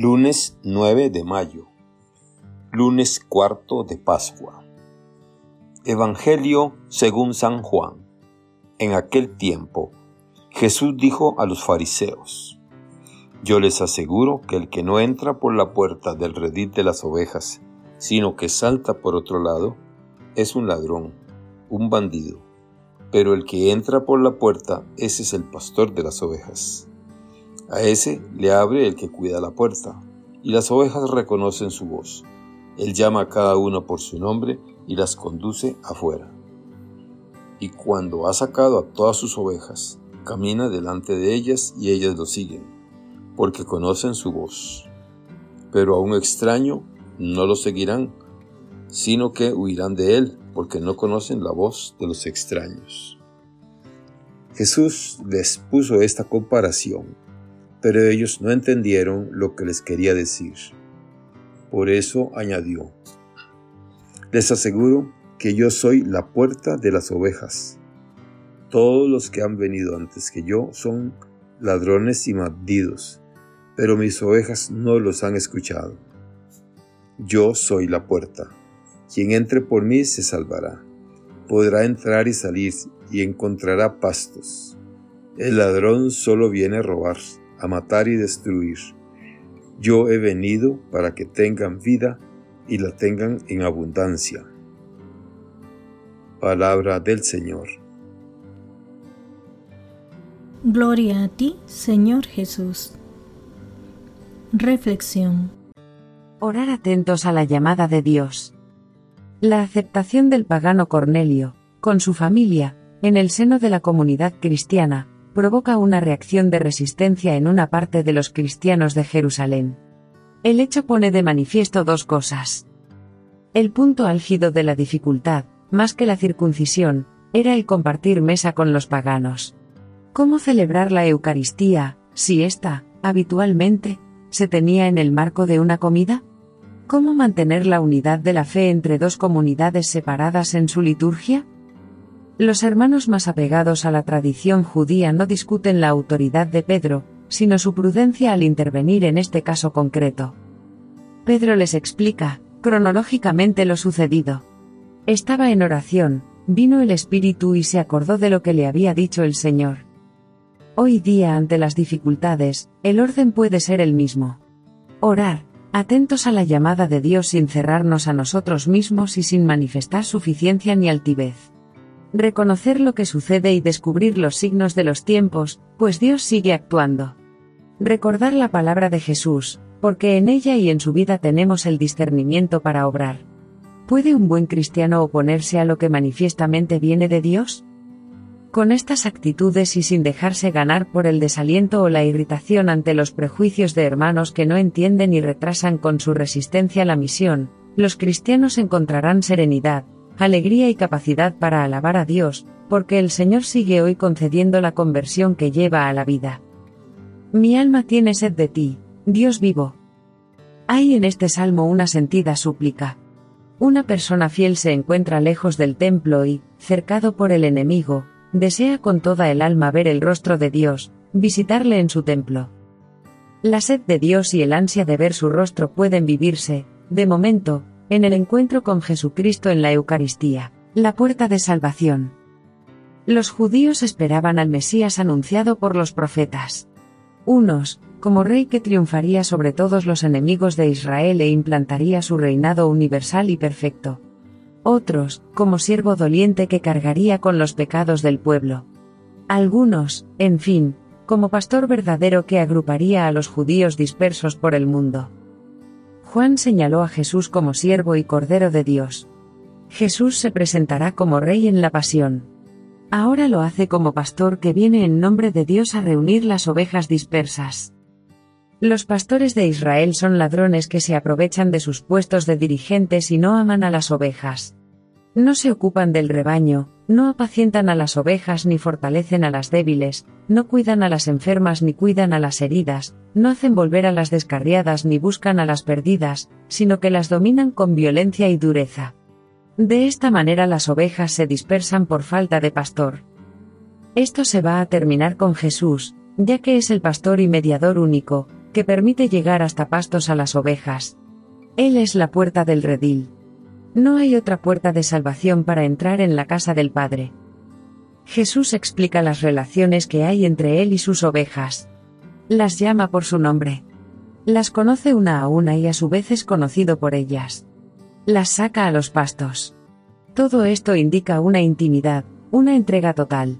Lunes 9 de mayo. Lunes cuarto de Pascua. Evangelio según San Juan. En aquel tiempo, Jesús dijo a los fariseos, Yo les aseguro que el que no entra por la puerta del redil de las ovejas, sino que salta por otro lado, es un ladrón, un bandido. Pero el que entra por la puerta, ese es el pastor de las ovejas. A ese le abre el que cuida la puerta, y las ovejas reconocen su voz. Él llama a cada una por su nombre y las conduce afuera. Y cuando ha sacado a todas sus ovejas, camina delante de ellas y ellas lo siguen, porque conocen su voz. Pero a un extraño no lo seguirán, sino que huirán de él, porque no conocen la voz de los extraños. Jesús les puso esta comparación pero ellos no entendieron lo que les quería decir. Por eso añadió, les aseguro que yo soy la puerta de las ovejas. Todos los que han venido antes que yo son ladrones y maldidos, pero mis ovejas no los han escuchado. Yo soy la puerta. Quien entre por mí se salvará. Podrá entrar y salir y encontrará pastos. El ladrón solo viene a robar a matar y destruir. Yo he venido para que tengan vida y la tengan en abundancia. Palabra del Señor. Gloria a ti, Señor Jesús. Reflexión. Orar atentos a la llamada de Dios. La aceptación del pagano Cornelio, con su familia, en el seno de la comunidad cristiana, provoca una reacción de resistencia en una parte de los cristianos de Jerusalén. El hecho pone de manifiesto dos cosas. El punto álgido de la dificultad, más que la circuncisión, era el compartir mesa con los paganos. ¿Cómo celebrar la Eucaristía, si ésta, habitualmente, se tenía en el marco de una comida? ¿Cómo mantener la unidad de la fe entre dos comunidades separadas en su liturgia? Los hermanos más apegados a la tradición judía no discuten la autoridad de Pedro, sino su prudencia al intervenir en este caso concreto. Pedro les explica, cronológicamente, lo sucedido. Estaba en oración, vino el Espíritu y se acordó de lo que le había dicho el Señor. Hoy día ante las dificultades, el orden puede ser el mismo. Orar, atentos a la llamada de Dios sin cerrarnos a nosotros mismos y sin manifestar suficiencia ni altivez reconocer lo que sucede y descubrir los signos de los tiempos, pues Dios sigue actuando. Recordar la palabra de Jesús, porque en ella y en su vida tenemos el discernimiento para obrar. ¿Puede un buen cristiano oponerse a lo que manifiestamente viene de Dios? Con estas actitudes y sin dejarse ganar por el desaliento o la irritación ante los prejuicios de hermanos que no entienden y retrasan con su resistencia la misión, los cristianos encontrarán serenidad, alegría y capacidad para alabar a Dios, porque el Señor sigue hoy concediendo la conversión que lleva a la vida. Mi alma tiene sed de ti, Dios vivo. Hay en este salmo una sentida súplica. Una persona fiel se encuentra lejos del templo y, cercado por el enemigo, desea con toda el alma ver el rostro de Dios, visitarle en su templo. La sed de Dios y el ansia de ver su rostro pueden vivirse, de momento, en el encuentro con Jesucristo en la Eucaristía, la puerta de salvación. Los judíos esperaban al Mesías anunciado por los profetas. Unos, como rey que triunfaría sobre todos los enemigos de Israel e implantaría su reinado universal y perfecto. Otros, como siervo doliente que cargaría con los pecados del pueblo. Algunos, en fin, como pastor verdadero que agruparía a los judíos dispersos por el mundo. Juan señaló a Jesús como siervo y cordero de Dios. Jesús se presentará como rey en la pasión. Ahora lo hace como pastor que viene en nombre de Dios a reunir las ovejas dispersas. Los pastores de Israel son ladrones que se aprovechan de sus puestos de dirigentes y no aman a las ovejas. No se ocupan del rebaño, no apacientan a las ovejas ni fortalecen a las débiles, no cuidan a las enfermas ni cuidan a las heridas, no hacen volver a las descarriadas ni buscan a las perdidas, sino que las dominan con violencia y dureza. De esta manera las ovejas se dispersan por falta de pastor. Esto se va a terminar con Jesús, ya que es el pastor y mediador único, que permite llegar hasta pastos a las ovejas. Él es la puerta del redil. No hay otra puerta de salvación para entrar en la casa del Padre. Jesús explica las relaciones que hay entre Él y sus ovejas. Las llama por su nombre. Las conoce una a una y a su vez es conocido por ellas. Las saca a los pastos. Todo esto indica una intimidad, una entrega total.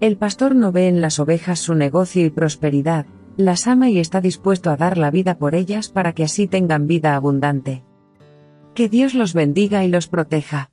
El pastor no ve en las ovejas su negocio y prosperidad, las ama y está dispuesto a dar la vida por ellas para que así tengan vida abundante. Que Dios los bendiga y los proteja.